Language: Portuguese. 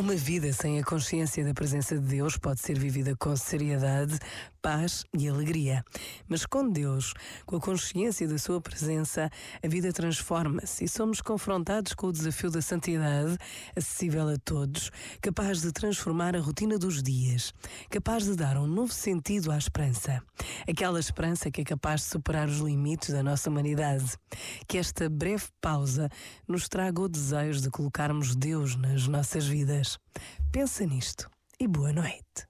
Uma vida sem a consciência da presença de Deus pode ser vivida com seriedade, paz e alegria. Mas com Deus, com a consciência da Sua presença, a vida transforma-se e somos confrontados com o desafio da santidade, acessível a todos, capaz de transformar a rotina dos dias, capaz de dar um novo sentido à esperança. Aquela esperança que é capaz de superar os limites da nossa humanidade. Que esta breve pausa nos traga o desejo de colocarmos Deus nas nossas vidas. Pensa nisto e boa noite.